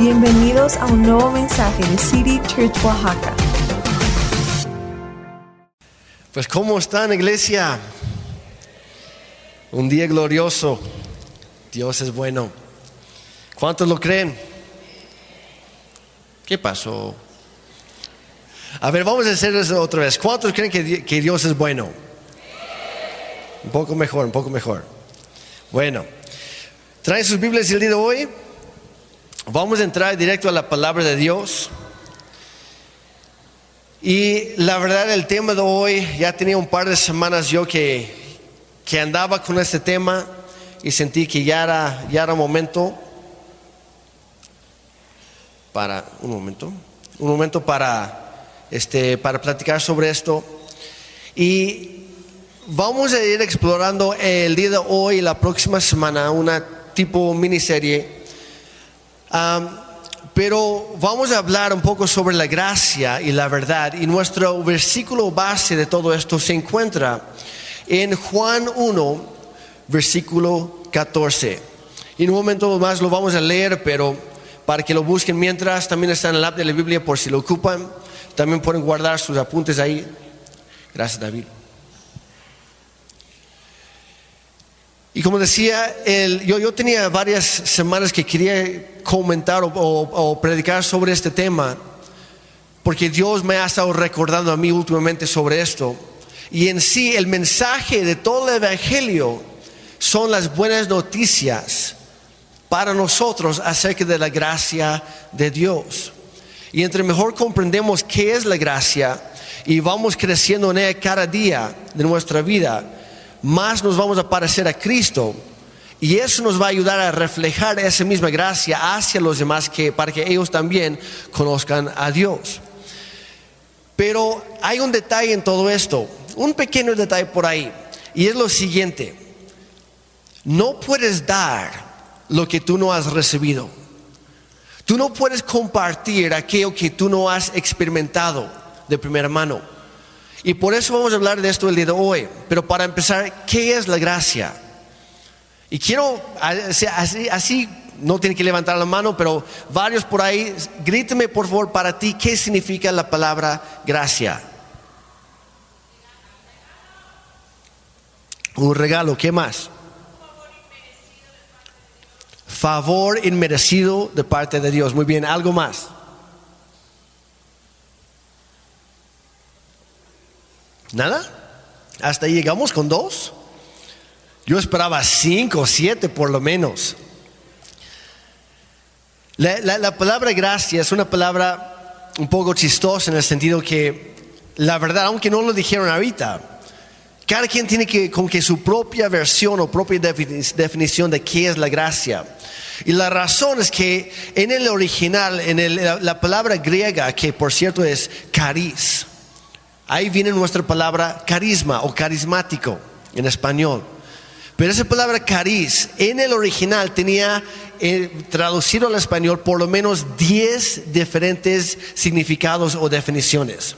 Bienvenidos a un nuevo mensaje de City Church Oaxaca. Pues ¿cómo están iglesia? Un día glorioso. Dios es bueno. ¿Cuántos lo creen? ¿Qué pasó? A ver, vamos a hacer eso otra vez. ¿Cuántos creen que, Dios es bueno? Un poco mejor, un poco mejor. Bueno, ¿traen sus Biblias el día de hoy? Vamos a entrar directo a la palabra de Dios. Y la verdad, el tema de hoy, ya tenía un par de semanas yo que, que andaba con este tema y sentí que ya era, ya era momento para, un momento, un momento para, este, para platicar sobre esto. Y vamos a ir explorando el día de hoy y la próxima semana una tipo miniserie pero vamos a hablar un poco sobre la gracia y la verdad. Y nuestro versículo base de todo esto se encuentra en Juan 1, versículo 14. Y en un momento más lo vamos a leer, pero para que lo busquen mientras, también está en el app de la Biblia por si lo ocupan. También pueden guardar sus apuntes ahí. Gracias, David. Y como decía, yo, yo, tenía varias semanas que quería comentar o, predicar sobre este tema, porque Dios me ha estado recordando a mí últimamente sobre esto. Y en sí, el mensaje de todo el Evangelio son las buenas noticias para nosotros acerca de la gracia de Dios. Y entre mejor comprendemos qué es la gracia y vamos creciendo en ella cada día de nuestra vida, más nos vamos a parecer a Cristo. Y eso nos va a ayudar a reflejar esa misma gracia hacia los demás que, para que ellos también conozcan a Dios. Pero hay un detalle en todo esto, un pequeño detalle por ahí, y es lo siguiente, no puedes dar lo que tú no has recibido. Tú no puedes compartir aquello que tú no has experimentado de primera mano. Y por eso vamos a hablar de esto el día de hoy. Pero para empezar, ¿qué es la gracia? Y quiero, así, no tienen que levantar la mano, pero varios por ahí, gríteme por favor para ti, ¿qué significa la palabra gracia? Un regalo, ¿qué más? Favor inmerecido de parte de Dios. Muy bien, ¿algo más? ¿Nada? ¿Hasta ahí llegamos con dos? Yo esperaba cinco o siete por lo menos. La, palabra gracia es una palabra un poco chistosa en el sentido que la verdad, aunque no lo dijeron ahorita, cada quien tiene que con que su propia versión o propia definición de qué es la gracia. Y la razón es que en el original, en la, palabra griega, que por cierto es caris, Ahí viene nuestra palabra carisma o carismático en español. Pero esa palabra cariz en el original tenía eh, traducido al español por lo menos 10 diferentes significados o definiciones.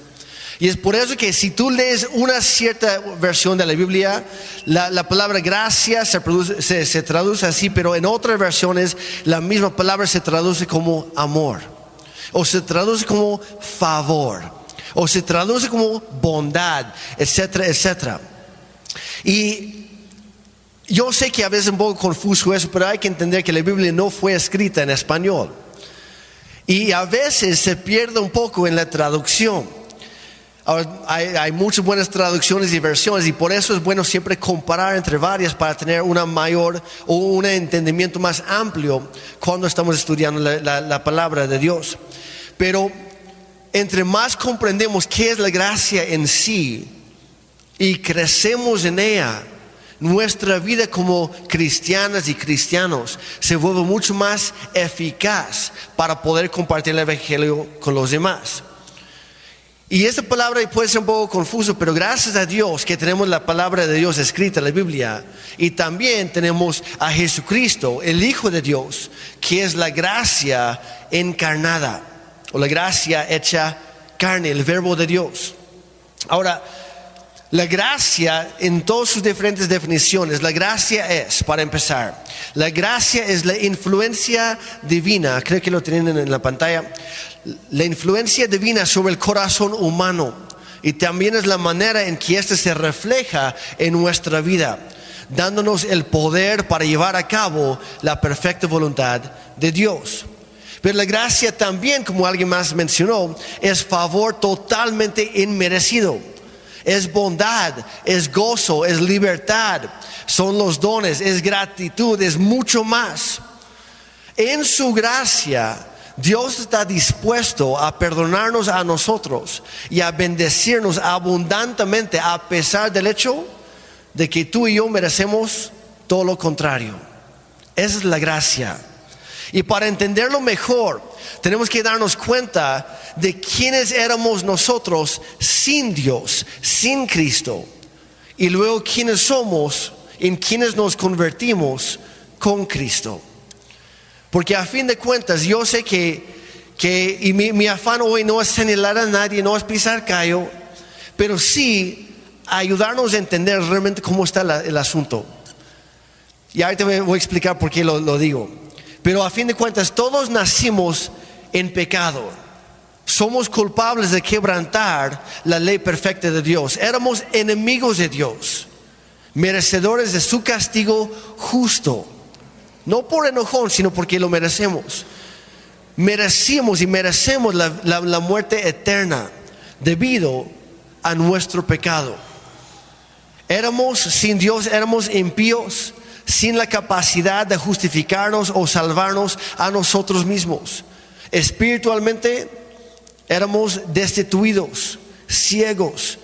Y es por eso que si tú lees una cierta versión de la Biblia, la, palabra gracia se, se, traduce así, pero en otras versiones la misma palabra se traduce como amor o se traduce como favor o se traduce como bondad, etcétera, etcétera. Y yo sé que a veces es un poco confuso eso, pero hay que entender que la Biblia no fue escrita en español. Y a veces se pierde un poco en la traducción. Hay, hay, muchas buenas traducciones y versiones y por eso es bueno siempre comparar entre varias para tener una mayor o un entendimiento más amplio cuando estamos estudiando la, la palabra de Dios. Pero entre más comprendemos qué es la gracia en sí y crecemos en ella, nuestra vida como cristianas y cristianos se vuelve mucho más eficaz para poder compartir el Evangelio con los demás. Y esta palabra puede ser un poco confuso, pero gracias a Dios que tenemos la palabra de Dios escrita en la Biblia y también tenemos a Jesucristo, el Hijo de Dios, que es la gracia encarnada o la gracia hecha carne, el verbo de Dios. Ahora, La gracia, en todas sus diferentes definiciones, la gracia es, para empezar, la gracia es la influencia divina, creo que lo tienen en la pantalla, la influencia divina sobre el corazón humano y también es la manera en que éste se refleja en nuestra vida, dándonos el poder para llevar a cabo la perfecta voluntad de Dios. Pero la gracia también, como alguien más mencionó, es favor totalmente inmerecido es bondad, es gozo, es libertad, son los dones, es gratitud, es mucho más. En su gracia, Dios está dispuesto a perdonarnos a nosotros y a bendecirnos abundantemente a pesar del hecho de que tú y yo merecemos todo lo contrario. Esa es la gracia. Y para entenderlo mejor, tenemos que darnos cuenta de quiénes éramos nosotros sin Dios, sin Cristo. Y luego quiénes somos, en quienes nos convertimos con Cristo. Porque a fin de cuentas, yo sé que, que y mi, afán hoy no es señalar a nadie, no es pisar callo, pero sí ayudarnos a entender realmente cómo está el asunto. Y ahorita voy a explicar por qué lo digo. Pero a fin de cuentas, todos nacimos en pecado. Somos culpables de quebrantar la ley perfecta de Dios. Éramos enemigos de Dios, merecedores de su castigo justo. No por enojón, sino porque lo merecemos. Merecimos y merecemos la, la muerte eterna debido a nuestro pecado. Éramos sin Dios, éramos impíos sin la capacidad de justificarnos o salvarnos a nosotros mismos. Espiritualmente éramos destituidos, ciegos,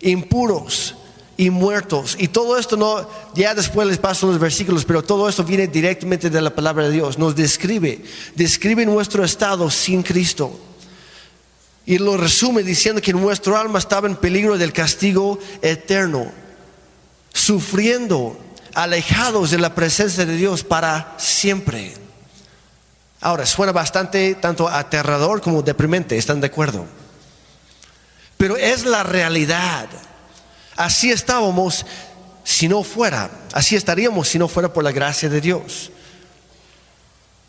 impuros y muertos. Y todo esto no, ya después les paso los versículos, pero todo esto viene directamente de la palabra de Dios. Nos describe, describe nuestro estado sin Cristo. Y lo resume diciendo que nuestro alma estaba en peligro del castigo eterno, sufriendo alejados de la presencia de Dios para siempre. Ahora, suena bastante tanto aterrador como deprimente, ¿están de acuerdo? Pero es la realidad. Así estábamos si no fuera, así estaríamos si no fuera por la gracia de Dios.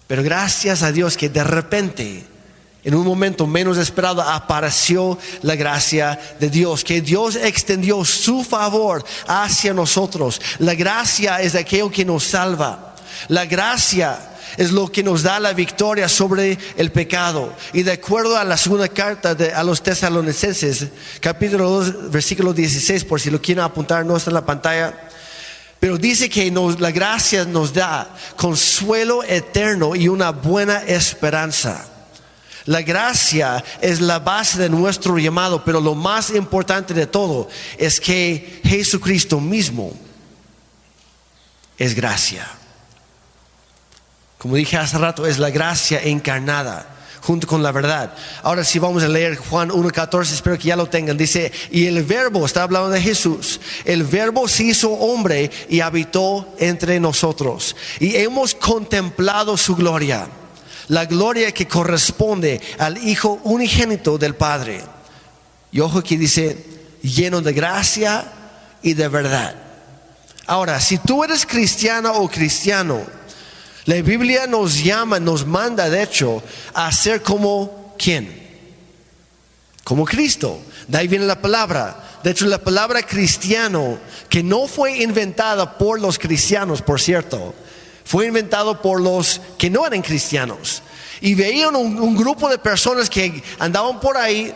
Pero gracias a Dios que de repente en un momento menos esperado apareció la gracia de Dios, que Dios extendió su favor hacia nosotros. La gracia es aquello que nos salva. La gracia es lo que nos da la victoria sobre el pecado. Y de acuerdo a la segunda carta de, a los tesalonicenses, capítulo 2, versículo 16, por si lo quieren apuntar, no está en la pantalla. Pero dice que la gracia nos da consuelo eterno y una buena esperanza. La gracia es la base de nuestro llamado, pero lo más importante de todo es que Jesucristo mismo es gracia. Como dije hace rato, es la gracia encarnada junto con la verdad. Ahora sí vamos a leer Juan 1.14, espero que ya lo tengan. Dice, y el verbo, está hablando de Jesús, el verbo se hizo hombre y habitó entre nosotros. Y hemos contemplado su gloria la gloria que corresponde al Hijo unigénito del Padre. Y ojo que dice, lleno de gracia y de verdad. Ahora, si tú eres cristiana o cristiano, la Biblia nos llama, nos manda de hecho a ser como quién? Como Cristo. De ahí viene la palabra. De hecho, la palabra cristiano, que no fue inventada por los cristianos, por cierto, fue inventado por los que no eran cristianos. Y veían un, grupo de personas que andaban por ahí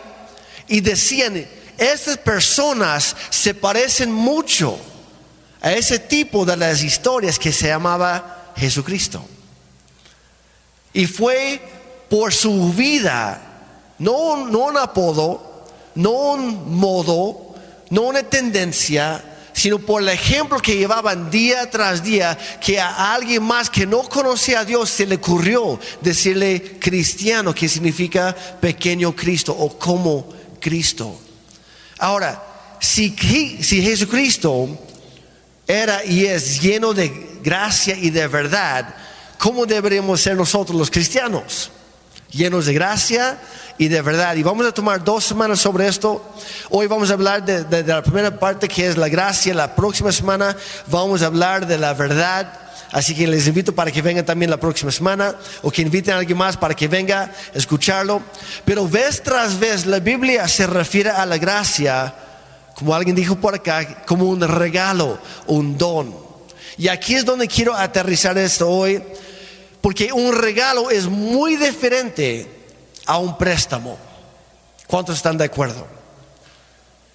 y decían, estas personas se parecen mucho a ese tipo de las historias que se llamaba Jesucristo. Y fue por su vida, no, no un apodo, no un modo, no una tendencia, sino por el ejemplo que llevaban día tras día, que a alguien más que no conocía a Dios se le ocurrió decirle cristiano, que significa pequeño Cristo o como Cristo. Ahora, si, si Jesucristo era y es lleno de gracia y de verdad, ¿cómo deberíamos ser nosotros los cristianos? Llenos de gracia y de verdad. Y vamos a tomar dos semanas sobre esto. Hoy vamos a hablar de, de la primera parte que es la gracia. La próxima semana vamos a hablar de la verdad. Así que les invito para que vengan también la próxima semana o que inviten a alguien más para que venga a escucharlo. Pero vez tras vez la Biblia se refiere a la gracia, como alguien dijo por acá, como un regalo, un don. Y aquí es donde quiero aterrizar esto hoy, porque un regalo es muy diferente a un préstamo. ¿Cuántos están de acuerdo?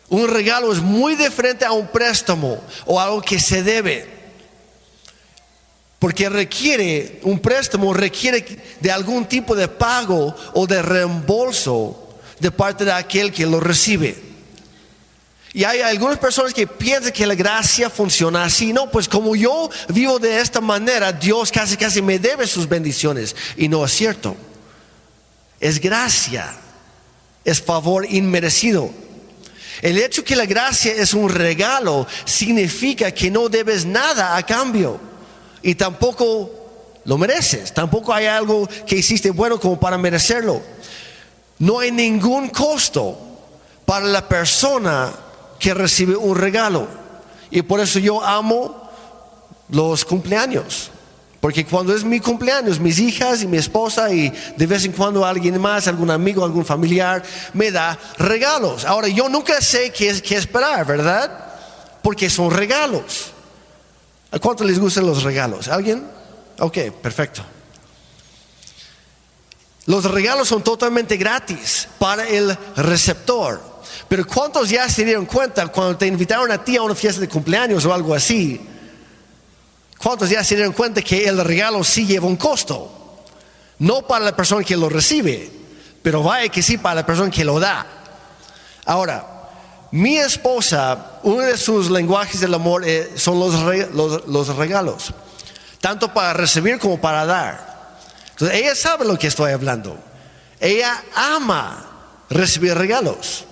Un regalo es muy diferente a un préstamo o algo que se debe. Porque requiere, un préstamo requiere de algún tipo de pago o de reembolso de parte de aquel que lo recibe. Y hay algunas personas que piensan que la gracia funciona así. No, pues como yo vivo de esta manera, Dios casi casi me debe sus bendiciones. Y no es cierto. Es gracia. Es favor inmerecido. El hecho que la gracia es un regalo significa que no debes nada a cambio y tampoco lo mereces. Tampoco hay algo que hiciste bueno como para merecerlo. No hay ningún costo para la persona que recibe un regalo. Y por eso yo amo los cumpleaños. Porque cuando es mi cumpleaños, mis hijas y mi esposa y de vez en cuando alguien más, algún amigo, algún familiar, me da regalos. Ahora yo nunca sé qué, qué esperar, ¿verdad? Porque son regalos. ¿A cuánto les gustan los regalos? ¿Alguien? Ok, perfecto. Los regalos son totalmente gratis para el receptor. Pero ¿cuántos ya se dieron cuenta cuando te invitaron a ti a una fiesta de cumpleaños o algo así? ¿Cuántos ya se dieron cuenta que el regalo sí lleva un costo? No para la persona que lo recibe, pero vaya que sí para la persona que lo da. Ahora, mi esposa, uno de sus lenguajes del amor eh, son los, regalos, tanto para recibir como para dar. Entonces, ella sabe lo que estoy hablando. Ella ama recibir regalos.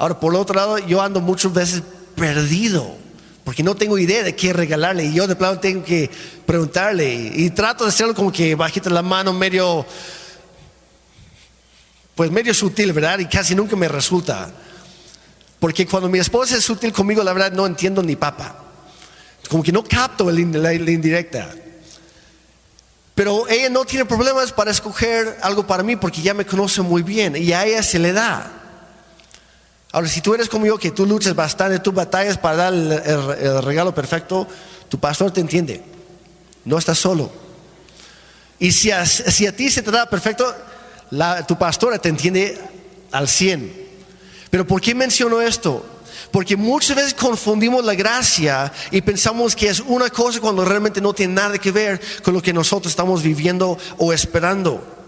Ahora, por otro lado, yo ando muchas veces perdido, porque no tengo idea de qué regalarle. Y yo de plano tengo que preguntarle. Y, trato de hacerlo como que bajita la mano, medio, pues medio sutil, ¿verdad? Y casi nunca me resulta. Porque cuando mi esposa es sutil conmigo, la verdad no entiendo ni papa. Como que no capto la, indirecta. Pero ella no tiene problemas para escoger algo para mí porque ya me conoce muy bien y a ella se le da. Ahora, si tú eres como yo, que tú luchas bastante, tú batallas para dar el, regalo perfecto, tu pastor te entiende. No estás solo. Y si a, si a ti se te da perfecto, tu pastora te entiende al 100. Pero ¿por qué menciono esto? Porque muchas veces confundimos la gracia y pensamos que es una cosa cuando realmente no tiene nada que ver con lo que nosotros estamos viviendo o esperando.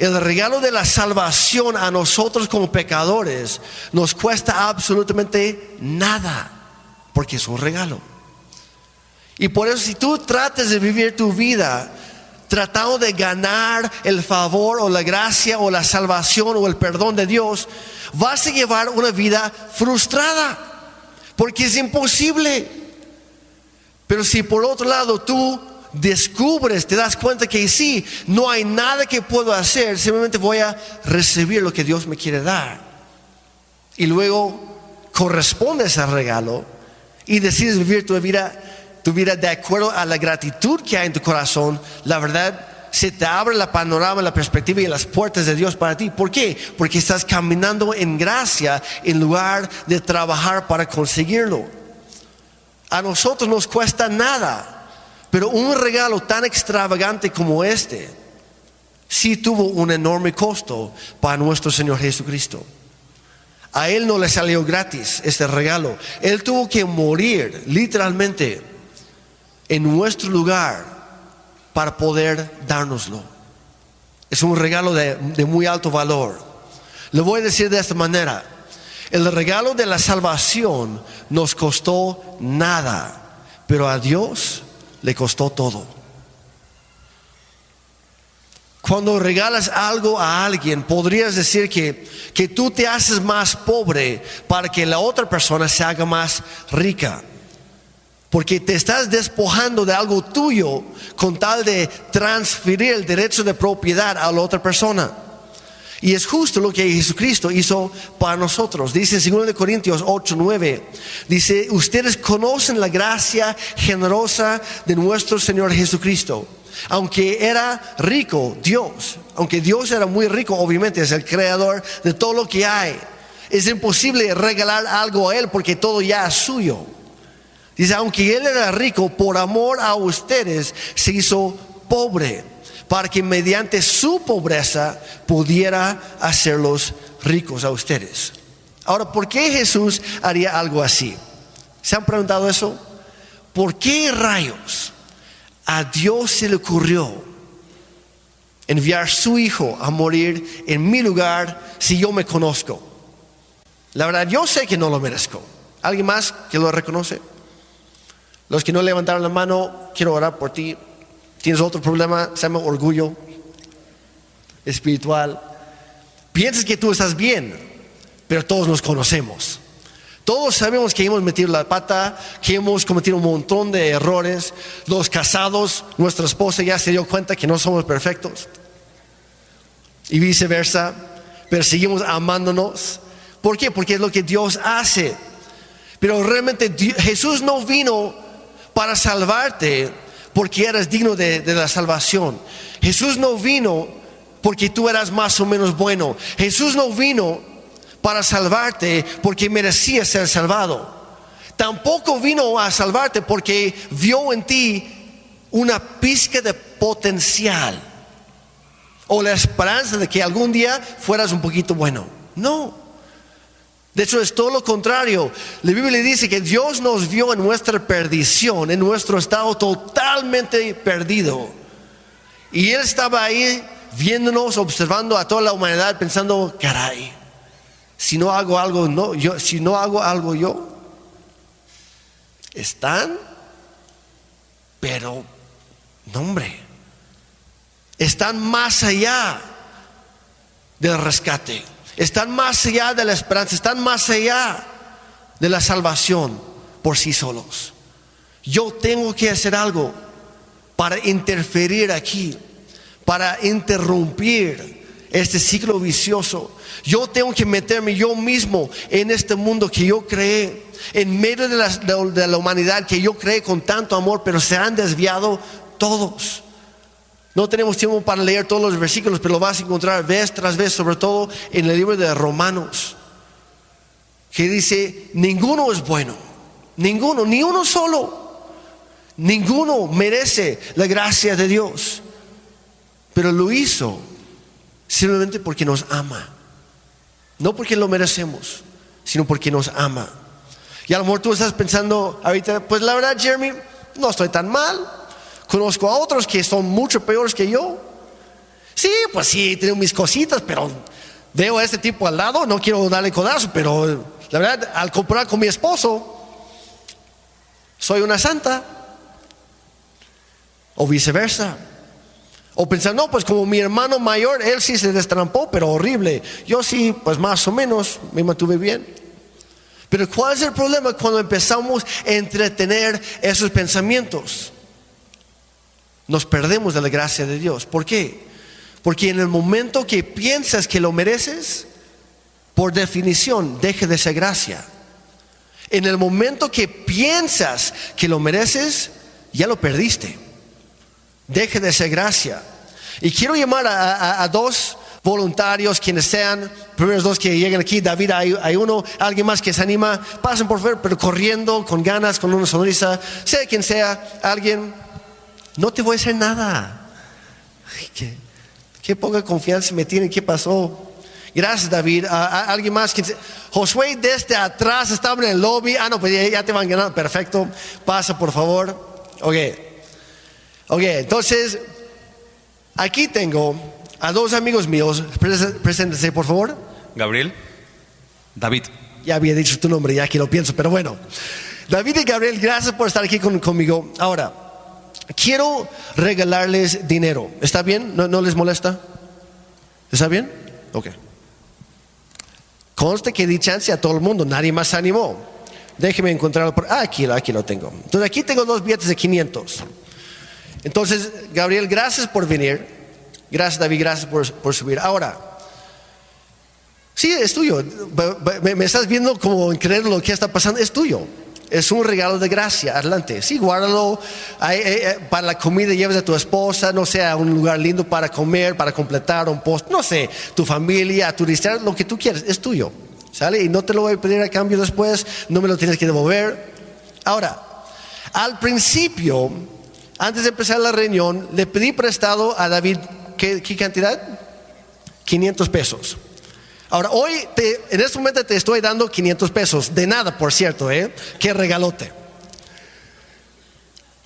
El regalo de la salvación a nosotros como pecadores nos cuesta absolutamente nada, porque es un regalo. Y por eso si tú tratas de vivir tu vida tratando de ganar el favor o la gracia o la salvación o el perdón de Dios, vas a llevar una vida frustrada, porque es imposible. Pero si por otro lado tú descubres, te das cuenta que sí, no hay nada que puedo hacer, simplemente voy a recibir lo que Dios me quiere dar. Y luego correspondes al regalo y decides vivir tu vida tu vida de acuerdo a la gratitud que hay en tu corazón, la verdad se te abre la panorama, la perspectiva y las puertas de Dios para ti. ¿Por qué? Porque estás caminando en gracia en lugar de trabajar para conseguirlo. A nosotros nos cuesta nada, pero un regalo tan extravagante como este sí tuvo un enorme costo para nuestro Señor Jesucristo. A Él no le salió gratis este regalo. Él tuvo que morir literalmente en nuestro lugar para poder dárnoslo. Es un regalo de, muy alto valor. Le voy a decir de esta manera, el regalo de la salvación nos costó nada, pero a Dios le costó todo. Cuando regalas algo a alguien, podrías decir que, que tú te haces más pobre para que la otra persona se haga más rica. Porque te estás despojando de algo tuyo con tal de transferir el derecho de propiedad a la otra persona. Y es justo lo que Jesucristo hizo para nosotros. Dice en 2 Corintios 8, 9, dice, ustedes conocen la gracia generosa de nuestro Señor Jesucristo. Aunque era rico, Dios, aunque Dios era muy rico, obviamente es el creador de todo lo que hay. Es imposible regalar algo a Él porque todo ya es suyo. Dice, aunque Él era rico, por amor a ustedes se hizo pobre para que mediante su pobreza pudiera hacerlos ricos a ustedes. Ahora, ¿por qué Jesús haría algo así? ¿Se han preguntado eso? ¿Por qué rayos a Dios se le ocurrió enviar su hijo a morir en mi lugar si yo me conozco? La verdad, yo sé que no lo merezco. ¿Alguien más que lo reconoce? Los que no levantaron la mano, quiero orar por ti. Tienes otro problema, se llama orgullo espiritual. Piensas que tú estás bien, pero todos nos conocemos. Todos sabemos que hemos metido la pata, que hemos cometido un montón de errores. Los casados, nuestra esposa ya se dio cuenta que no somos perfectos. Y viceversa, pero seguimos amándonos. ¿Por qué? Porque es lo que Dios hace. Pero realmente Jesús no vino para salvarte porque eras digno de, la salvación. Jesús no vino porque tú eras más o menos bueno. Jesús no vino para salvarte porque merecías ser salvado. Tampoco vino a salvarte porque vio en ti una pizca de potencial o la esperanza de que algún día fueras un poquito bueno. No. De hecho, es todo lo contrario. La Biblia dice que Dios nos vio en nuestra perdición, en nuestro estado totalmente perdido. Y Él estaba ahí viéndonos, observando a toda la humanidad, pensando, caray, si no hago algo, no, yo, si no hago algo yo, están, pero, no hombre, están más allá del rescate están más allá de la esperanza, están más allá de la salvación por sí solos. Yo tengo que hacer algo para interferir aquí, para interrumpir este ciclo vicioso. Yo tengo que meterme yo mismo en este mundo que yo creé, en medio de la, humanidad que yo creé con tanto amor, pero se han desviado todos. No tenemos tiempo para leer todos los versículos, pero lo vas a encontrar vez tras vez, sobre todo en el libro de Romanos, que dice, ninguno es bueno, ninguno, ni uno solo, ninguno merece la gracia de Dios, pero lo hizo simplemente porque nos ama, no porque lo merecemos, sino porque nos ama. Y a lo mejor tú estás pensando ahorita, pues la verdad, Jeremy, no estoy tan mal, Conozco a otros que son mucho peores que yo. Sí, pues sí, tengo mis cositas, pero veo a este tipo al lado, no quiero darle codazo, pero la verdad, al comparar con mi esposo, soy una santa. O viceversa. O pensar, no, pues como mi hermano mayor, él sí se destrampó, pero horrible. Yo sí, pues más o menos me mantuve bien. Pero ¿cuál es el problema cuando empezamos a entretener esos pensamientos? Nos perdemos de la gracia de Dios. ¿Por qué? Porque en el momento que piensas que lo mereces, por definición, deje de ser gracia. En el momento que piensas que lo mereces, ya lo perdiste. Deje de ser gracia. Y quiero llamar a, dos voluntarios, quienes sean, primeros dos que lleguen aquí, David, hay, hay, uno, alguien más que se anima, pasen por favor, pero corriendo, con ganas, con una sonrisa, sea quien sea, alguien no te voy a hacer nada. qué, poca confianza me tiene, ¿qué pasó? Gracias, David. ¿Alguien más? Josué desde atrás estaba en el lobby. Ah, no, pues ya, te van ganando. Perfecto. Pasa, por favor. Ok. Ok, entonces, aquí tengo a dos amigos míos. Preséntense, por favor. Gabriel. David. Ya había dicho tu nombre, ya que lo pienso, pero bueno. David y Gabriel, gracias por estar aquí conmigo. Ahora, quiero regalarles dinero. ¿Está bien? ¿No, les molesta? ¿Está bien? Ok. Conste que di chance a todo el mundo, nadie más animó. Déjeme encontrarlo. Por, ah, aquí, aquí lo tengo. Entonces aquí tengo dos billetes de 500. Entonces, Gabriel, gracias por venir. Gracias, David, gracias por, por subir. Ahora, sí, es tuyo. Me, me estás viendo como creer lo que está pasando. Es tuyo. Es un regalo de gracia. Adelante. Sí, guárdalo para la comida. Lleves a tu esposa, no sé, un lugar lindo para comer, para completar un post. No sé, tu familia, turistear, lo que tú quieras. Es tuyo. ¿Sale? Y no te lo voy a pedir a cambio después. No me lo tienes que devolver. Ahora, al principio, antes de empezar la reunión, le pedí prestado a David, ¿qué, qué cantidad? 500 pesos. Ahora, hoy, en este momento te estoy dando 500 pesos, de nada, por cierto, ¿eh? Qué regalote.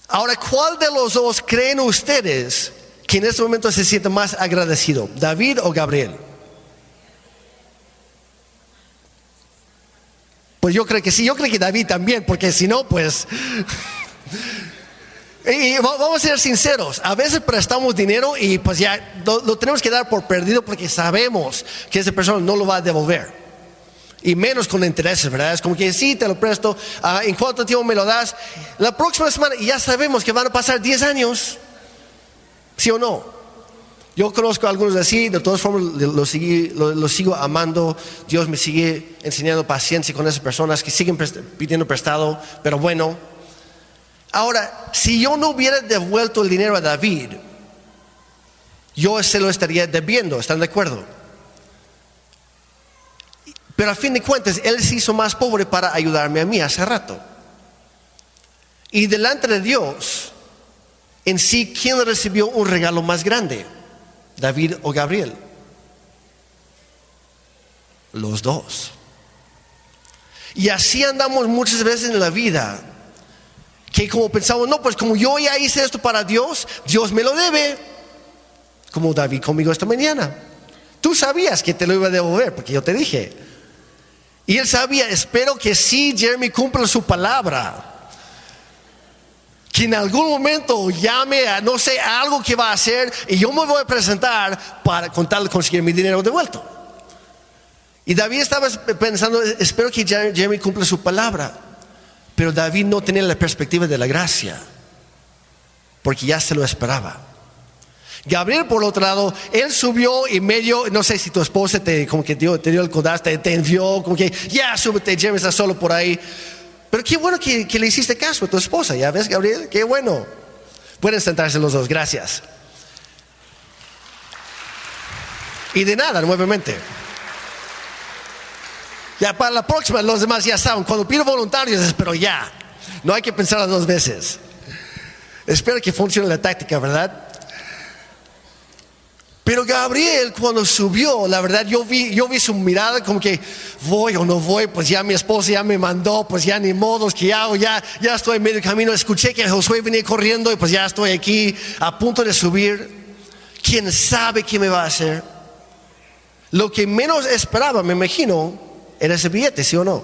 Ahora, ¿cuál de los dos creen ustedes que en este momento se siente más agradecido, David o Gabriel? Pues yo creo que sí, yo creo que David también, porque si no, pues... Y vamos a ser sinceros, a veces prestamos dinero y pues ya lo, tenemos que dar por perdido porque sabemos que esa persona no lo va a devolver. Y menos con intereses, ¿verdad? Es como que sí, te lo presto, ah, ¿en cuánto tiempo me lo das? La próxima semana y ya sabemos que van a pasar 10 años, ¿sí o no? Yo conozco a algunos así, de todas formas los lo, sigo amando, Dios me sigue enseñando paciencia con esas personas que siguen pidiendo prestado, pero bueno, Ahora, si yo no hubiera devuelto el dinero a David, yo se lo estaría debiendo, ¿están de acuerdo? Pero a fin de cuentas, él se hizo más pobre para ayudarme a mí hace rato. Y delante de Dios, en sí, ¿quién recibió un regalo más grande? ¿David o Gabriel? Los dos. Y así andamos muchas veces en la vida que como pensamos, no, pues como yo ya hice esto para Dios, Dios me lo debe, como David conmigo esta mañana. Tú sabías que te lo iba a devolver, porque yo te dije. Y él sabía, espero que sí Jeremy cumpla su palabra. Que en algún momento llame a, no sé, algo que va a hacer y yo me voy a presentar para contarle conseguir mi dinero de vuelta. Y David estaba pensando, espero que Jeremy cumpla su palabra. Pero David no tenía la perspectiva de la gracia, porque ya se lo esperaba. Gabriel, por otro lado, él subió y medio, no sé si tu esposa te, como que dio, te dio el codazo, te, envió, como que ya súbete, Jeremy está solo por ahí. Pero qué bueno que, que, le hiciste caso a tu esposa, ¿ya ves, Gabriel? Qué bueno. Pueden sentarse los dos, gracias. Y de nada, nuevamente. Ya para la próxima los demás ya saben. Cuando pido voluntarios, pero ya. No hay que pensar dos veces. Espero que funcione la táctica, ¿verdad? Pero Gabriel cuando subió, la verdad yo vi, yo vi su mirada como que voy o no voy, pues ya mi esposa ya me mandó, pues ya ni modos que hago, ya, ya estoy en medio camino. Escuché que Josué venía corriendo y pues ya estoy aquí a punto de subir. ¿Quién sabe qué me va a hacer? Lo que menos esperaba, me imagino, era ese billete, ¿sí o no?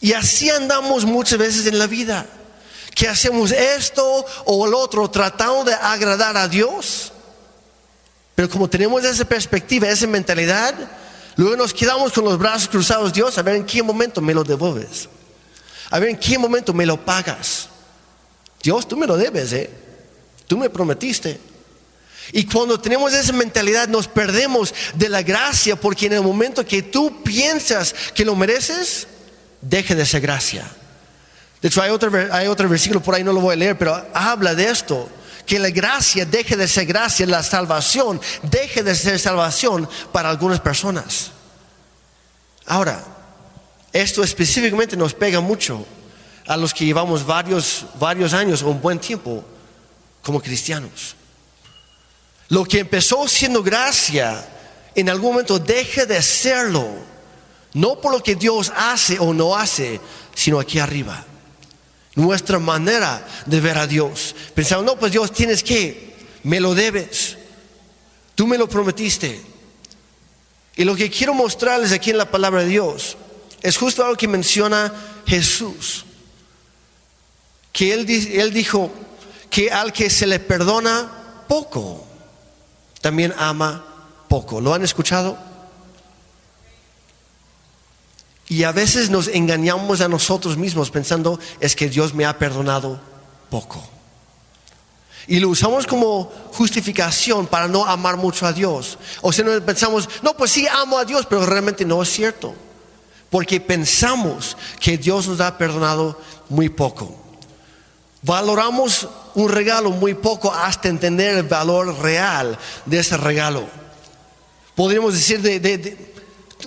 Y así andamos muchas veces en la vida, que hacemos esto o el otro tratando de agradar a Dios, pero como tenemos esa perspectiva, esa mentalidad, luego nos quedamos con los brazos cruzados, Dios, a ver en qué momento me lo devuelves, a ver en qué momento me lo pagas. Dios, tú me lo debes, ¿eh? Tú me prometiste. Y cuando tenemos esa mentalidad nos perdemos de la gracia porque en el momento que tú piensas que lo mereces, deje de ser gracia. De hecho, hay otro, hay otro versículo por ahí, no lo voy a leer, pero habla de esto. Que la gracia deje de ser gracia, la salvación deje de ser salvación para algunas personas. Ahora, esto específicamente nos pega mucho a los que llevamos varios, varios años o un buen tiempo como cristianos. Lo que empezó siendo gracia, en algún momento deja de serlo. No por lo que Dios hace o no hace, sino aquí arriba. Nuestra manera de ver a Dios. Pensamos, no, pues Dios tienes que, me lo debes. Tú me lo prometiste. Y lo que quiero mostrarles aquí en la palabra de Dios es justo algo que menciona Jesús. Que él, él dijo que al que se le perdona poco, también ama poco. ¿Lo han escuchado? Y a veces nos engañamos a nosotros mismos pensando es que Dios me ha perdonado poco. Y lo usamos como justificación para no amar mucho a Dios. O sea, pensamos, no, pues sí amo a Dios, pero realmente no es cierto. Porque pensamos que Dios nos ha perdonado muy poco. Valoramos un regalo muy poco hasta entender el valor real de ese regalo. Podríamos decir, de,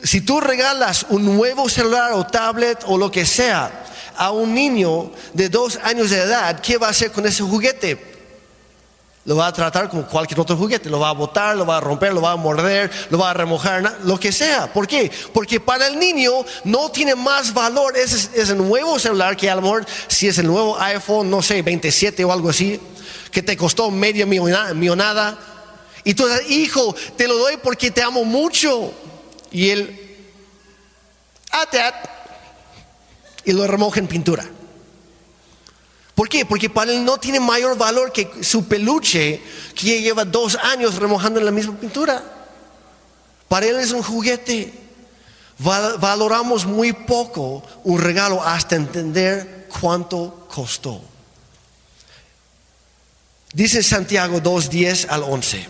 si tú regalas un nuevo celular o tablet o lo que sea a un niño de dos años de edad, ¿qué va a hacer con ese juguete? Lo va a tratar como cualquier otro juguete, lo va a botar, lo va a romper, lo va a morder, lo va a remojar, lo que sea. ¿Por qué? Porque para el niño no tiene más valor ese, nuevo celular que a lo mejor si es el nuevo iPhone, no sé, 27 o algo así, que te costó media millonada. Y tú dices, hijo, te lo doy porque te amo mucho. Y él, ah, y lo remoja en pintura. ¿Por qué? Porque para él no tiene mayor valor que su peluche que lleva dos años remojando en la misma pintura. Para él es un juguete. Valoramos muy poco un regalo hasta entender cuánto costó. Dice Santiago 2, 10 al 11.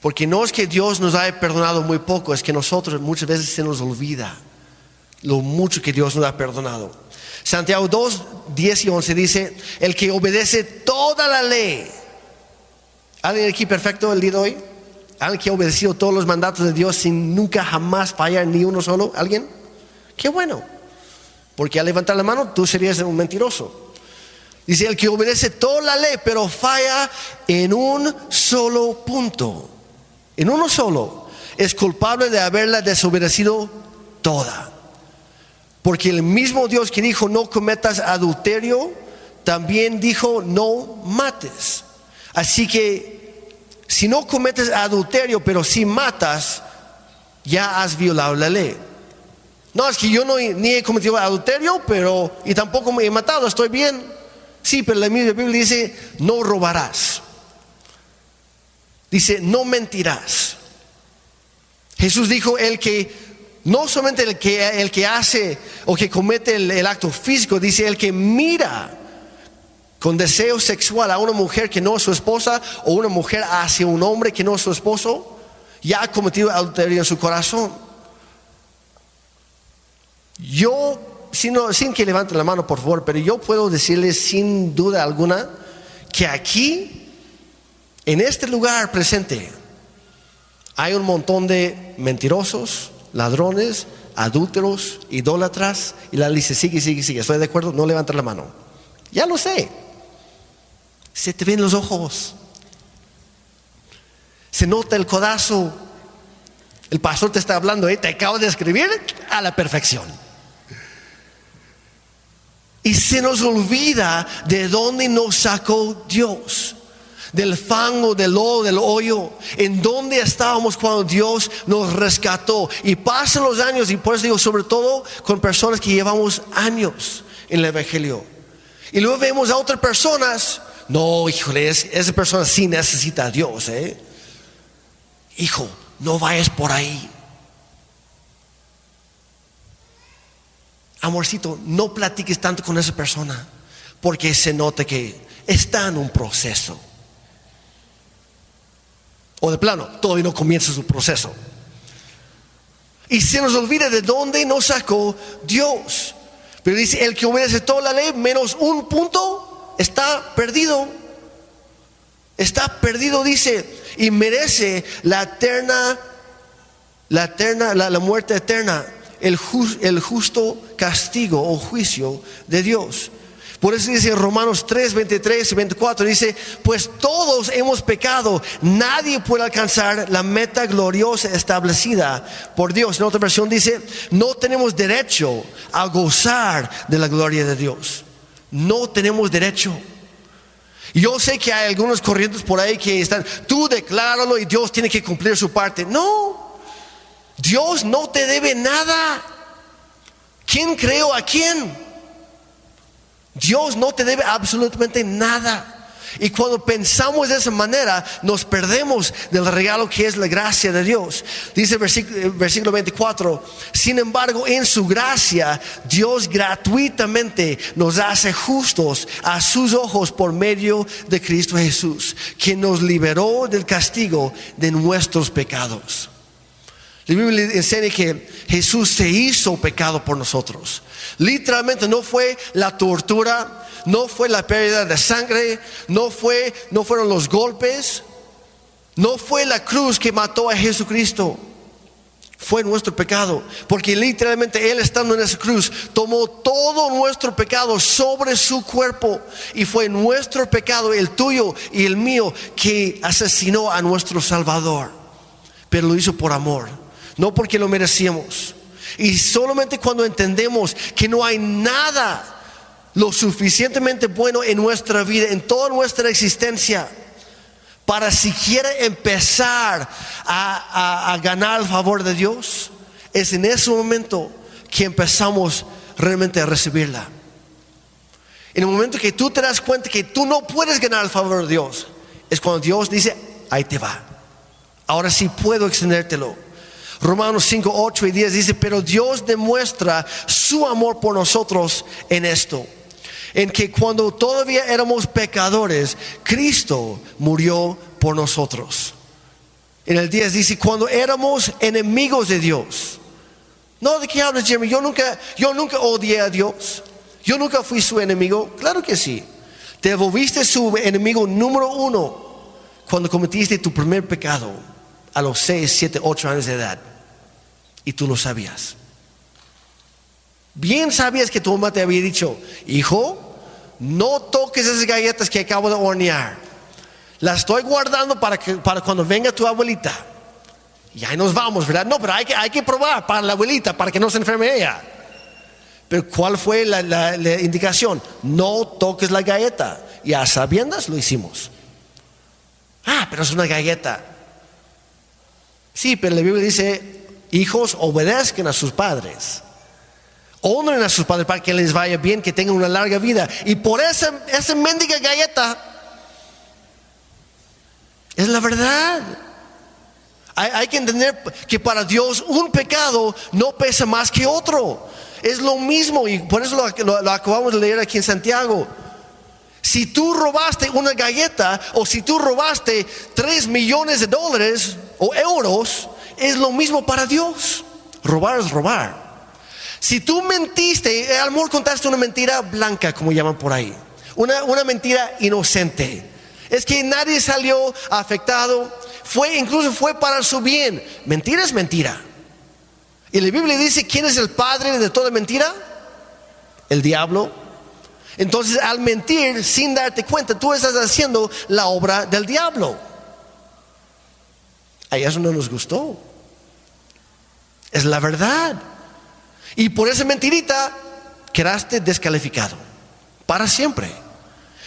Porque no es que Dios nos haya perdonado muy poco, es que nosotros muchas veces se nos olvida lo mucho que Dios nos ha perdonado. Santiago 2, 10 y 11 dice, el que obedece toda la ley. ¿Alguien aquí perfecto el día de hoy? ¿Alguien que ha obedecido todos los mandatos de Dios sin nunca jamás fallar ni uno solo? ¿Alguien? Qué bueno. Porque al levantar la mano tú serías un mentiroso. Dice, el que obedece toda la ley, pero falla en un solo punto. En uno solo. Es culpable de haberla desobedecido toda. Porque el mismo Dios que dijo no cometas adulterio, también dijo no mates. Así que si no cometes adulterio, pero si matas, ya has violado la ley. No, es que yo no ni he cometido adulterio, pero y tampoco me he matado, estoy bien. Sí, pero la misma Biblia dice, no robarás. Dice, no mentirás. Jesús dijo, el que no solamente el que, el que hace o que comete el, acto físico, dice el que mira con deseo sexual a una mujer que no es su esposa o una mujer hacia un hombre que no es su esposo, ya ha cometido adulterio en su corazón. Yo, sin, sin que levanten la mano por favor, pero yo puedo decirles sin duda alguna que aquí, en este lugar presente, hay un montón de mentirosos, ladrones, adúlteros, idólatras, y la lista sigue, sigue, sigue. ¿Estoy de acuerdo? No levanta la mano. Ya lo sé. Se te ven los ojos. Se nota el codazo. El pastor te está hablando, ¿eh? te acabo de escribir a la perfección. Y se nos olvida de dónde nos sacó Dios del fango, del lodo, del hoyo, en donde estábamos cuando Dios nos rescató. Y pasan los años, y por eso digo, sobre todo con personas que llevamos años en el Evangelio. Y luego vemos a otras personas, no, híjole, esa persona sí necesita a Dios, ¿eh? Hijo, no vayas por ahí. Amorcito, no platiques tanto con esa persona, porque se nota que está en un proceso. De plano, todavía no comienza su proceso. Y se nos olvida de dónde nos sacó Dios. Pero dice, el que obedece toda la ley menos un punto está perdido. Está perdido, dice, y merece la eterna, la eterna, la, muerte eterna, el, el justo castigo o juicio de Dios. Por eso dice Romanos 3, 23 y 24, dice, pues todos hemos pecado, nadie puede alcanzar la meta gloriosa establecida por Dios. En otra versión dice, no tenemos derecho a gozar de la gloria de Dios. No tenemos derecho. Yo sé que hay algunos corrientes por ahí que están, tú decláralo y Dios tiene que cumplir su parte. No, Dios no te debe nada. ¿Quién creó a quién? Dios no te debe absolutamente nada. Y cuando pensamos de esa manera, nos perdemos del regalo que es la gracia de Dios. Dice versículo, versículo 24, sin embargo, en su gracia, Dios gratuitamente nos hace justos a sus ojos por medio de Cristo Jesús, quien nos liberó del castigo de nuestros pecados. La Biblia enseña que Jesús se hizo pecado por nosotros. Literalmente no fue la tortura, no fue la pérdida de sangre, no fue no fueron los golpes, no fue la cruz que mató a Jesucristo. Fue nuestro pecado, porque literalmente Él estando en esa cruz tomó todo nuestro pecado sobre su cuerpo y fue nuestro pecado, el tuyo y el mío, que asesinó a nuestro Salvador. Pero lo hizo por amor no porque lo merecíamos. Y solamente cuando entendemos que no hay nada lo suficientemente bueno en nuestra vida, en toda nuestra existencia, para siquiera empezar a, ganar el favor de Dios, es en ese momento que empezamos realmente a recibirla. En el momento que tú te das cuenta que tú no puedes ganar el favor de Dios, es cuando Dios dice, ahí te va. Ahora sí puedo extendértelo. Romanos 5, 8 y 10 dice, pero Dios demuestra su amor por nosotros en esto, en que cuando todavía éramos pecadores, Cristo murió por nosotros. En el 10 dice, cuando éramos enemigos de Dios. No, ¿de qué hablas, Jeremy? Yo nunca, yo nunca odié a Dios. Yo nunca fui su enemigo. Claro que sí. Te volviste su enemigo número uno cuando cometiste tu primer pecado a los 6, 7, 8 años de edad. Y tú lo sabías. Bien sabías que tu mamá te había dicho, hijo, no toques esas galletas que acabo de hornear. Las estoy guardando para, que, para cuando venga tu abuelita. Y ahí nos vamos, ¿verdad? No, pero hay que, hay que probar para la abuelita, para que no se enferme ella. Pero ¿cuál fue la, la indicación? No toques la galleta. Y a sabiendas lo hicimos. Ah, pero es una galleta. Sí, pero la Biblia dice, hijos obedezcan a sus padres. Honren a sus padres para que les vaya bien, que tengan una larga vida. Y por esa, esa mendiga galleta, es la verdad. Hay, que entender que para Dios un pecado no pesa más que otro. Es lo mismo y por eso lo, lo acabamos de leer aquí en Santiago. Si tú robaste una galleta o si tú robaste tres millones de dólares o euros, es lo mismo para Dios. Robar es robar. Si tú mentiste, al amor contaste una mentira blanca, como llaman por ahí, una, una mentira inocente. Es que nadie salió afectado, fue incluso fue para su bien. Mentira es mentira. Y la Biblia dice, ¿quién es el padre de toda mentira? El diablo entonces, al mentir sin darte cuenta, tú estás haciendo la obra del diablo. A eso no nos gustó. Es la verdad. Y por esa mentirita quedaste descalificado para siempre.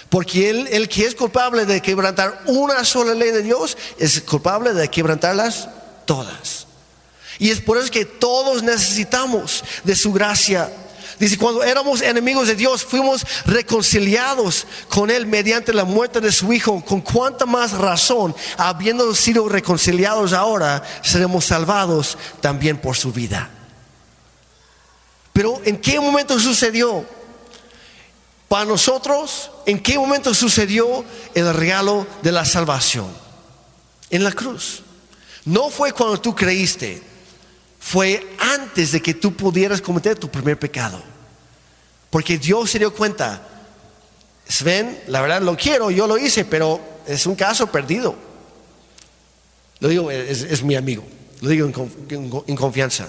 Porque el, el, que es culpable de quebrantar una sola ley de Dios es culpable de quebrantarlas todas. Y es por eso que todos necesitamos de su gracia Dice, cuando éramos enemigos de Dios, fuimos reconciliados con Él mediante la muerte de su Hijo. Con cuánta más razón, habiendo sido reconciliados ahora, seremos salvados también por su vida. Pero ¿en qué momento sucedió? Para nosotros, ¿en qué momento sucedió el regalo de la salvación? En la cruz. No fue cuando tú creíste, fue antes de que tú pudieras cometer tu primer pecado. Porque Dios se dio cuenta, Sven, la verdad lo quiero, yo lo hice, pero es un caso perdido. Lo digo, es, mi amigo, lo digo en, confianza.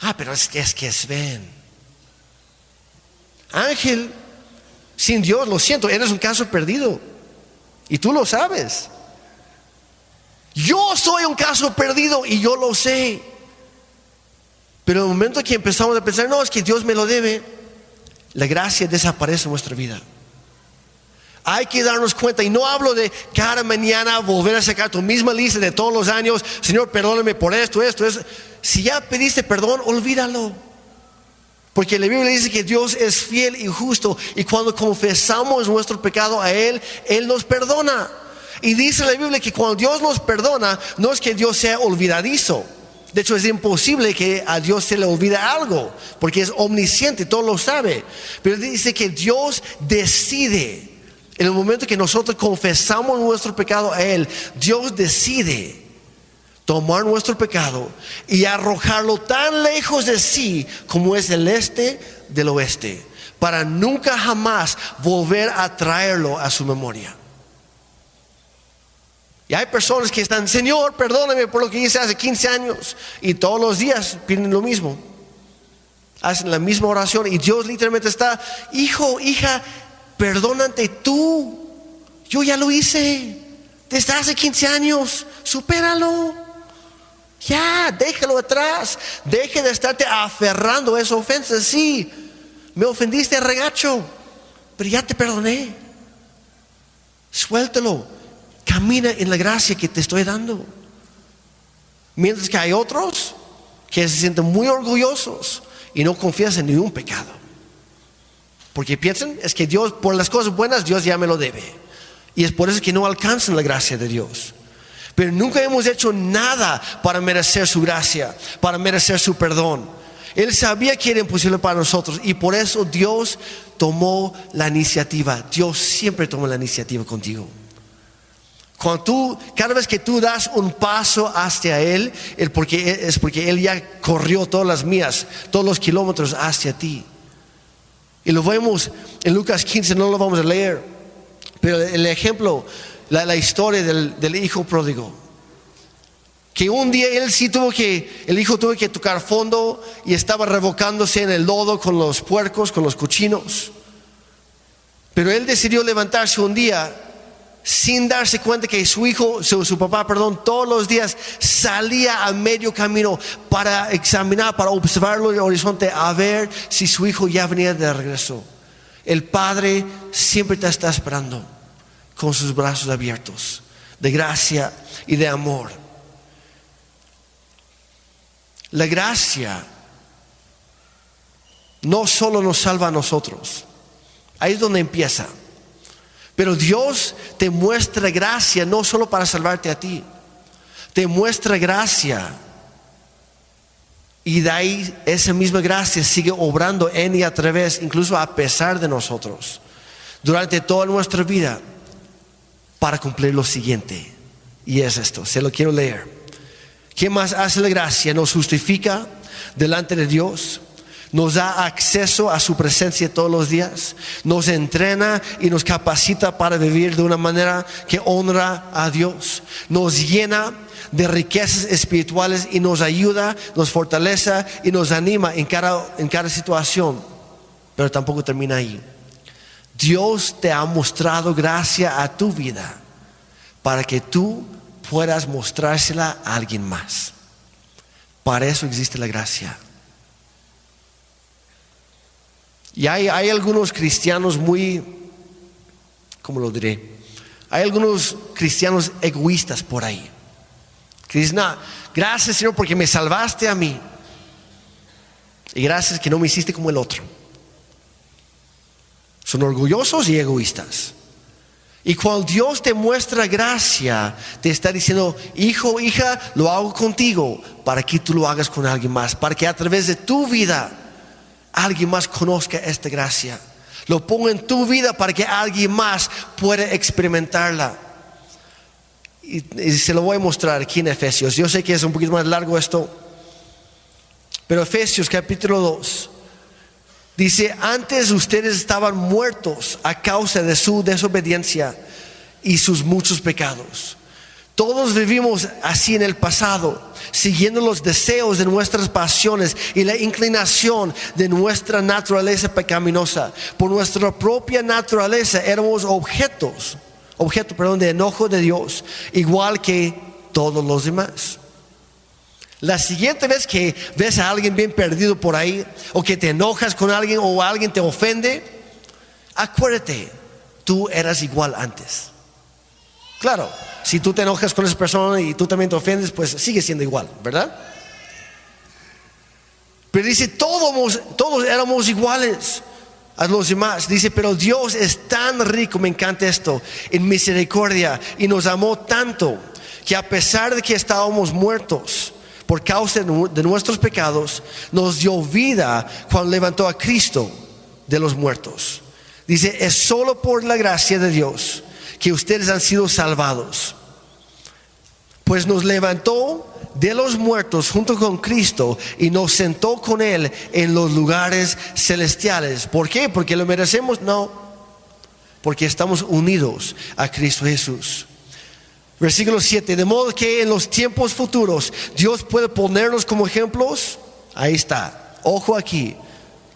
Ah, pero es que es que Sven. Ángel, sin Dios, lo siento, eres un caso perdido. Y tú lo sabes. Yo soy un caso perdido y yo lo sé. Pero en el momento que empezamos a pensar, no, es que Dios me lo debe, la gracia desaparece en nuestra vida. Hay que darnos cuenta, y no hablo de cada mañana volver a sacar tu misma lista de todos los años, Señor, perdóname por esto, esto, esto. Si ya pediste perdón, olvídalo. Porque la Biblia dice que Dios es fiel y justo y cuando confesamos nuestro pecado a Él, Él nos perdona. Y dice la Biblia que cuando Dios nos perdona, no es que Dios sea olvidadizo. De hecho, es imposible que a Dios se le olvide algo, porque es omnisciente, todo lo sabe. Pero dice que Dios decide, en el momento que nosotros confesamos nuestro pecado a Él, Dios decide tomar nuestro pecado y arrojarlo tan lejos de sí como es el este del oeste, para nunca jamás volver a traerlo a su memoria. Y hay personas que están, Señor, perdóname por lo que hice hace 15 años. Y todos los días piden lo mismo. Hacen la misma oración y Dios literalmente está, hijo, hija, perdónate tú. Yo ya lo hice desde hace 15 años. Supéralo. Ya, déjalo atrás. Deje de estarte aferrando a esa ofensa. Sí, me ofendiste regacho, pero ya te perdoné. Suéltalo Camina en la gracia que te estoy dando. Mientras que hay otros que se sienten muy orgullosos y no confían en ningún pecado. Porque piensan, es que Dios, por las cosas buenas, Dios ya me lo debe. Y es por eso que no alcanzan la gracia de Dios. Pero nunca hemos hecho nada para merecer su gracia, para merecer su perdón. Él sabía que era imposible para nosotros y por eso Dios tomó la iniciativa. Dios siempre toma la iniciativa contigo. Cuando tú, cada vez que tú das un paso hacia Él, porque, es porque Él ya corrió todas las mías, todos los kilómetros hacia ti. Y lo vemos en Lucas 15, no lo vamos a leer, pero el ejemplo, la, historia del, del, hijo pródigo. Que un día él sí tuvo que, el hijo tuvo que tocar fondo y estaba revocándose en el lodo con los puercos, con los cochinos. Pero él decidió levantarse un día sin darse cuenta que su hijo, su, papá, perdón, todos los días salía a medio camino para examinar, para observarlo en el horizonte, a ver si su hijo ya venía de regreso. El padre siempre te está esperando con sus brazos abiertos, de gracia y de amor. La gracia no solo nos salva a nosotros, ahí es donde empieza. Pero Dios te muestra gracia no solo para salvarte a ti, te muestra gracia. Y de ahí esa misma gracia sigue obrando en y a través, incluso a pesar de nosotros, durante toda nuestra vida, para cumplir lo siguiente. Y es esto, se lo quiero leer. ¿Qué más hace la gracia? Nos justifica delante de Dios nos da acceso a su presencia todos los días, nos entrena y nos capacita para vivir de una manera que honra a Dios, nos llena de riquezas espirituales y nos ayuda, nos fortalece y nos anima en cada, en cada situación, pero tampoco termina ahí. Dios te ha mostrado gracia a tu vida para que tú puedas mostrársela a alguien más. Para eso existe la gracia. Y hay, algunos cristianos muy, ¿cómo lo diré? Hay algunos cristianos egoístas por ahí. Que dicen, no, gracias Señor porque me salvaste a mí. Y gracias que no me hiciste como el otro. Son orgullosos y egoístas. Y cuando Dios te muestra gracia, te está diciendo, hijo, hija, lo hago contigo para que tú lo hagas con alguien más, para que a través de tu vida alguien más conozca esta gracia. Lo pongo en tu vida para que alguien más pueda experimentarla. Y, se lo voy a mostrar aquí en Efesios. Yo sé que es un poquito más largo esto, pero Efesios capítulo 2 dice, antes ustedes estaban muertos a causa de su desobediencia y sus muchos pecados. Todos vivimos así en el pasado, siguiendo los deseos de nuestras pasiones y la inclinación de nuestra naturaleza pecaminosa. Por nuestra propia naturaleza éramos objetos, objeto, perdón, de enojo de Dios, igual que todos los demás. La siguiente vez que ves a alguien bien perdido por ahí, o que te enojas con alguien o alguien te ofende, acuérdate, tú eras igual antes. Claro, si tú te enojas con esa persona y tú también te ofendes, pues sigue siendo igual, ¿verdad? Pero dice, todos, todos éramos iguales a los demás. Dice, pero Dios es tan rico, me encanta esto, en misericordia y nos amó tanto que a pesar de que estábamos muertos por causa de nuestros pecados, nos dio vida cuando levantó a Cristo de los muertos. Dice, es solo por la gracia de Dios que ustedes han sido salvados. Pues nos levantó de los muertos junto con Cristo y nos sentó con Él en los lugares celestiales. ¿Por qué? ¿Porque lo merecemos? No. Porque estamos unidos a Cristo Jesús. Versículo 7. De modo que en los tiempos futuros Dios puede ponernos como ejemplos. Ahí está. Ojo aquí.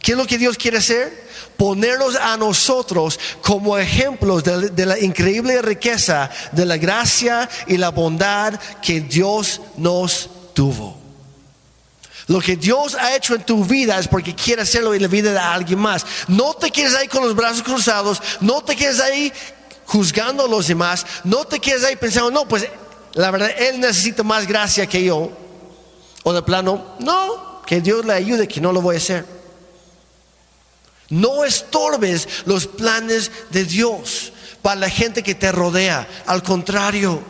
¿Qué es lo que Dios quiere hacer? Ponernos a nosotros como ejemplos de, la increíble riqueza, de la gracia y la bondad que Dios nos tuvo. Lo que Dios ha hecho en tu vida es porque quiere hacerlo en la vida de alguien más. No te quedes ahí con los brazos cruzados, no te quedes ahí juzgando a los demás, no te quedes ahí pensando, no, pues la verdad, Él necesita más gracia que yo. O de plano, no, que Dios le ayude, que no lo voy a hacer. No estorbes los planes de Dios para la gente que te rodea. Al contrario,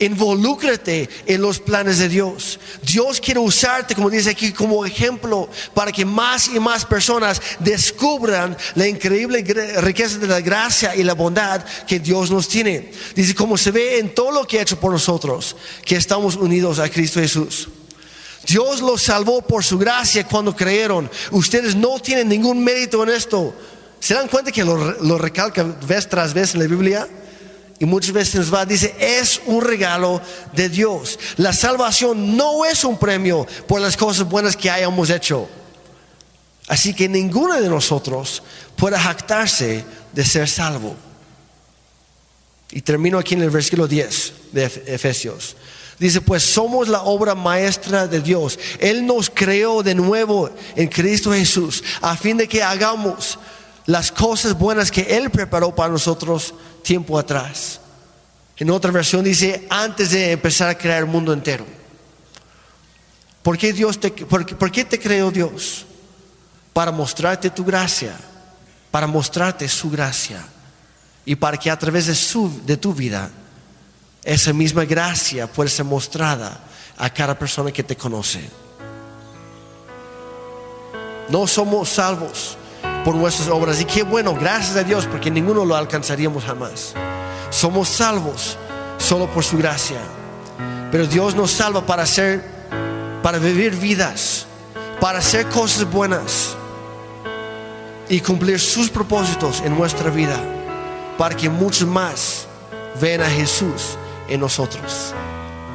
involúcrate en los planes de Dios. Dios quiere usarte, como dice aquí, como ejemplo para que más y más personas descubran la increíble riqueza de la gracia y la bondad que Dios nos tiene. Dice, como se ve en todo lo que ha hecho por nosotros, que estamos unidos a Cristo Jesús. Dios los salvó por su gracia cuando creyeron. Ustedes no tienen ningún mérito en esto. ¿Se dan cuenta que lo, lo recalca vez tras vez en la Biblia? Y muchas veces nos va, dice, es un regalo de Dios. La salvación no es un premio por las cosas buenas que hayamos hecho. Así que ninguno de nosotros puede jactarse de ser salvo. Y termino aquí en el versículo 10 de Efesios. Dice, pues somos la obra maestra de Dios. Él nos creó de nuevo en Cristo Jesús a fin de que hagamos las cosas buenas que Él preparó para nosotros tiempo atrás. En otra versión dice, antes de empezar a crear el mundo entero. ¿Por qué, Dios te, por, por qué te creó Dios? Para mostrarte tu gracia, para mostrarte su gracia y para que a través de, su, de tu vida esa misma gracia pueda ser mostrada a cada persona que te conoce. No somos salvos por nuestras obras. Y qué bueno, gracias a Dios, porque ninguno lo alcanzaríamos jamás. Somos salvos solo por su gracia. Pero Dios nos salva para hacer, para vivir vidas, para hacer cosas buenas y cumplir sus propósitos en nuestra vida, para que muchos más vean a Jesús en nosotros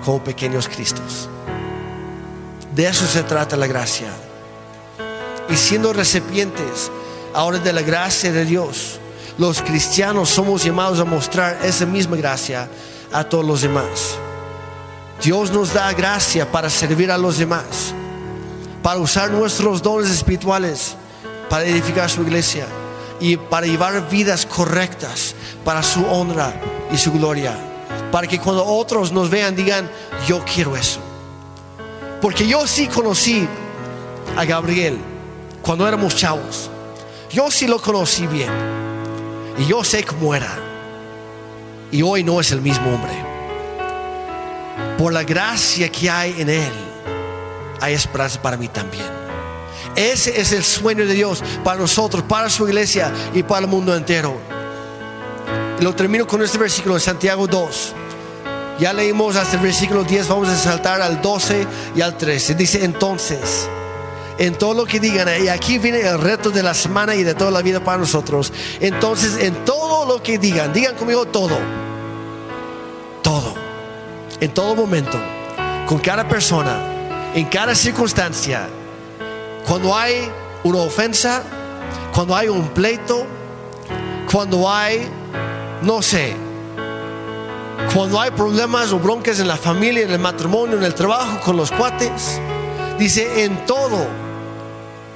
como pequeños Cristos. De eso se trata la gracia. Y siendo recipientes ahora de la gracia de Dios, los cristianos somos llamados a mostrar esa misma gracia a todos los demás. Dios nos da gracia para servir a los demás, para usar nuestros dones espirituales, para edificar su iglesia y para llevar vidas correctas para su honra y su gloria. Para que cuando otros nos vean digan, yo quiero eso. Porque yo sí conocí a Gabriel cuando éramos chavos. Yo sí lo conocí bien. Y yo sé cómo era. Y hoy no es el mismo hombre. Por la gracia que hay en él, hay esperanza para mí también. Ese es el sueño de Dios para nosotros, para su iglesia y para el mundo entero. Y lo termino con este versículo de Santiago 2. Ya leímos hasta el versículo 10, vamos a saltar al 12 y al 13. Dice entonces, en todo lo que digan, y aquí viene el reto de la semana y de toda la vida para nosotros. Entonces, en todo lo que digan, digan conmigo todo, todo, en todo momento, con cada persona, en cada circunstancia, cuando hay una ofensa, cuando hay un pleito, cuando hay, no sé, cuando hay problemas o broncas en la familia, en el matrimonio, en el trabajo, con los cuates, dice en todo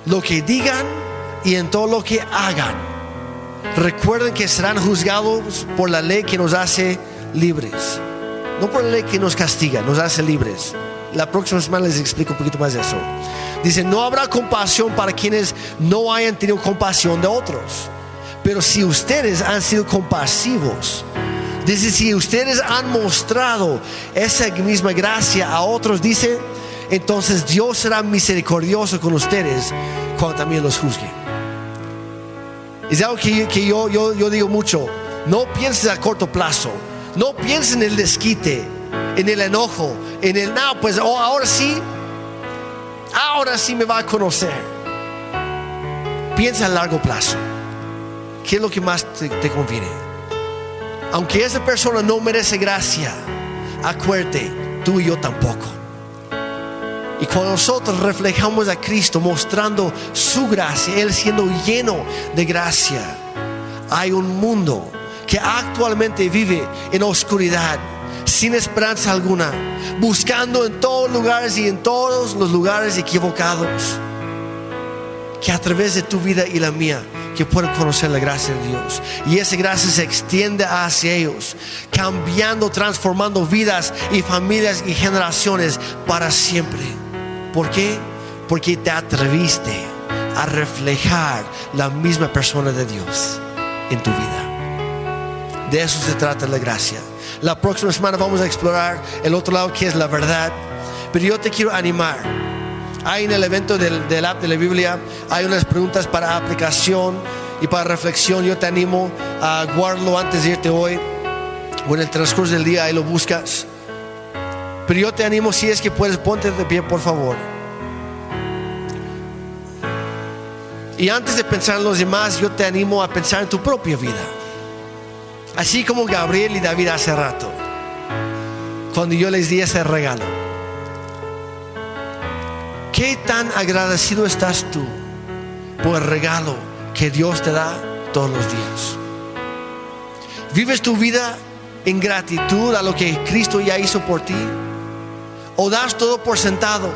lo que digan y en todo lo que hagan. Recuerden que serán juzgados por la ley que nos hace libres. No por la ley que nos castiga, nos hace libres. La próxima semana les explico un poquito más de eso. Dice, no habrá compasión para quienes no hayan tenido compasión de otros. Pero si ustedes han sido compasivos, dice, si ustedes han mostrado esa misma gracia a otros, dice, entonces Dios será misericordioso con ustedes cuando también los juzgue. Es algo que, yo, yo, digo mucho, no pienses a corto plazo, no pienses en el desquite, en el enojo, en el no, pues oh, ahora sí, ahora sí me va a conocer. Piensa a largo plazo. ¿Qué es lo que más te conviene? Aunque esa persona no merece gracia, acuérdate, tú y yo tampoco. Y cuando nosotros reflejamos a Cristo mostrando su gracia, Él siendo lleno de gracia, hay un mundo que actualmente vive en oscuridad, sin esperanza alguna, buscando en todos lugares y en todos los lugares equivocados, que a través de tu vida y la mía, que puedan conocer la gracia de Dios. Y esa gracia se extiende hacia ellos, cambiando, transformando vidas y familias y generaciones para siempre. ¿Por qué? Porque te atreviste a reflejar la misma persona de Dios en tu vida. De eso se trata la gracia. La próxima semana vamos a explorar el otro lado que es la verdad. Pero yo te quiero animar. Hay en el evento del, del app de la Biblia, hay unas preguntas para aplicación y para reflexión. Yo te animo a guardarlo antes de irte hoy o en el transcurso del día, ahí lo buscas. Pero yo te animo, si es que puedes, ponte de pie, por favor. Y antes de pensar en los demás, yo te animo a pensar en tu propia vida. Así como Gabriel y David hace rato, cuando yo les di ese regalo. ¿Qué tan agradecido estás tú por el regalo que Dios te da todos los días? ¿Vives tu vida en gratitud a lo que Cristo ya hizo por ti? o das todo por sentado,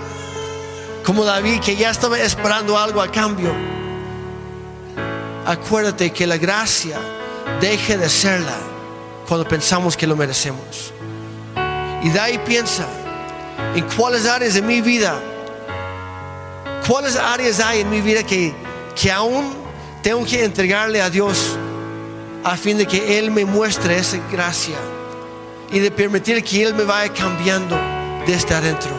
como David que ya estaba esperando algo a cambio. Acuérdate que la gracia deje de serla cuando pensamos que lo merecemos. Y de ahí piensa en cuáles áreas de mi vida, cuáles áreas hay en mi vida que, que aún tengo que entregarle a Dios a fin de que Él me muestre esa gracia y de permitir que Él me vaya cambiando desde adentro.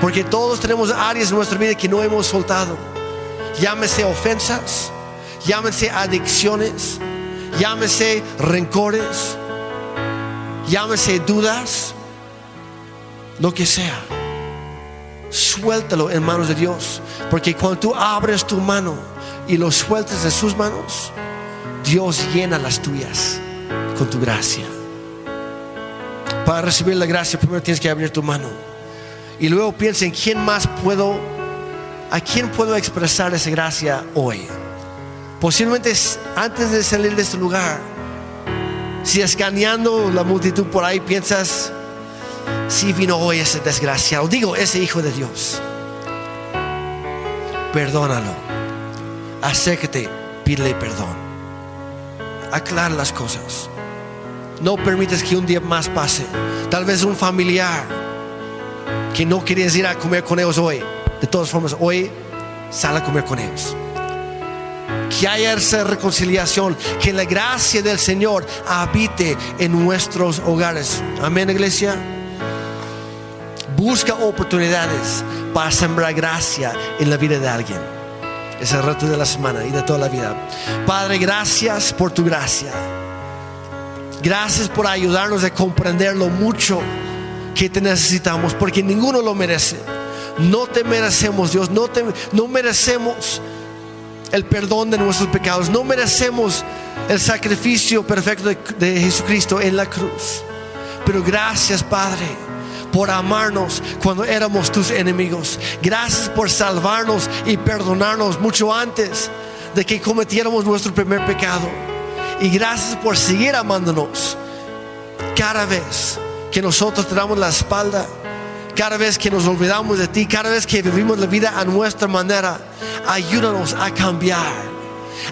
Porque todos tenemos áreas en nuestra vida que no hemos soltado. Llámese ofensas, llámese adicciones, llámese rencores, llámese dudas, lo que sea. Suéltalo en manos de Dios. Porque cuando tú abres tu mano y lo sueltas de sus manos, Dios llena las tuyas con tu gracia. Para recibir la gracia, primero tienes que abrir tu mano. Y luego piensa en quién más puedo, a quién puedo expresar esa gracia hoy. Posiblemente antes de salir de este lugar, si escaneando la multitud por ahí piensas, si vino hoy ese desgraciado, digo, ese hijo de Dios, perdónalo, acércate, pídele perdón, aclara las cosas. No permites que un día más pase. Tal vez un familiar que no querías ir a comer con ellos hoy. De todas formas, hoy sal a comer con ellos. Que haya esa reconciliación, que la gracia del Señor habite en nuestros hogares. Amén, iglesia. Busca oportunidades para sembrar gracia en la vida de alguien. Es el reto de la semana y de toda la vida. Padre, gracias por tu gracia. Gracias por ayudarnos a comprender lo mucho que te necesitamos, porque ninguno lo merece. No te merecemos, Dios, no, no merecemos el perdón de nuestros pecados, no merecemos el sacrificio perfecto de, de Jesucristo en la cruz. Pero gracias, Padre, por amarnos cuando éramos tus enemigos. Gracias por salvarnos y perdonarnos mucho antes de que cometiéramos nuestro primer pecado. Y gracias por seguir amándonos cada vez que nosotros te damos la espalda, cada vez que nos olvidamos de ti, cada vez que vivimos la vida a nuestra manera. Ayúdanos a cambiar.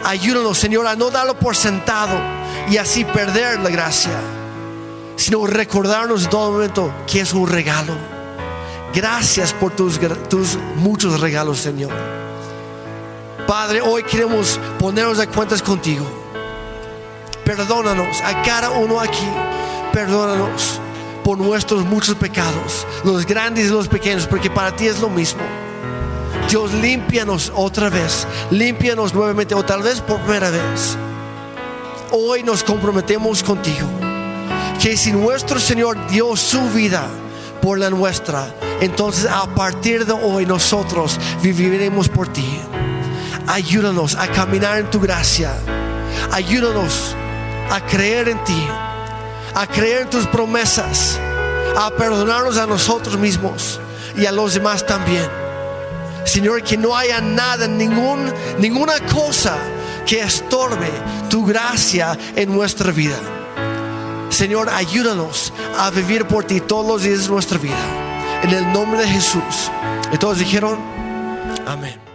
Ayúdanos, Señor, a no darlo por sentado y así perder la gracia, sino recordarnos en todo momento que es un regalo, Gracias por tus, tus muchos regalos, Señor. Padre, hoy queremos ponernos a cuentas contigo. Perdónanos a cada uno aquí. Perdónanos por nuestros muchos pecados, los grandes y los pequeños, porque para ti es lo mismo. Dios, límpianos otra vez, límpianos nuevamente o tal vez por primera vez. Hoy nos comprometemos contigo, que si nuestro Señor dio su vida por la nuestra, entonces a partir de hoy nosotros viviremos por ti. Ayúdanos a caminar en tu gracia. Ayúdanos a creer en ti, a creer en tus promesas, a perdonarnos a nosotros mismos y a los demás también. Señor, que no haya nada, ningún, ninguna cosa que estorbe tu gracia en nuestra vida. Señor, ayúdanos a vivir por ti todos los días de nuestra vida. En el nombre de Jesús. Y todos dijeron, amén.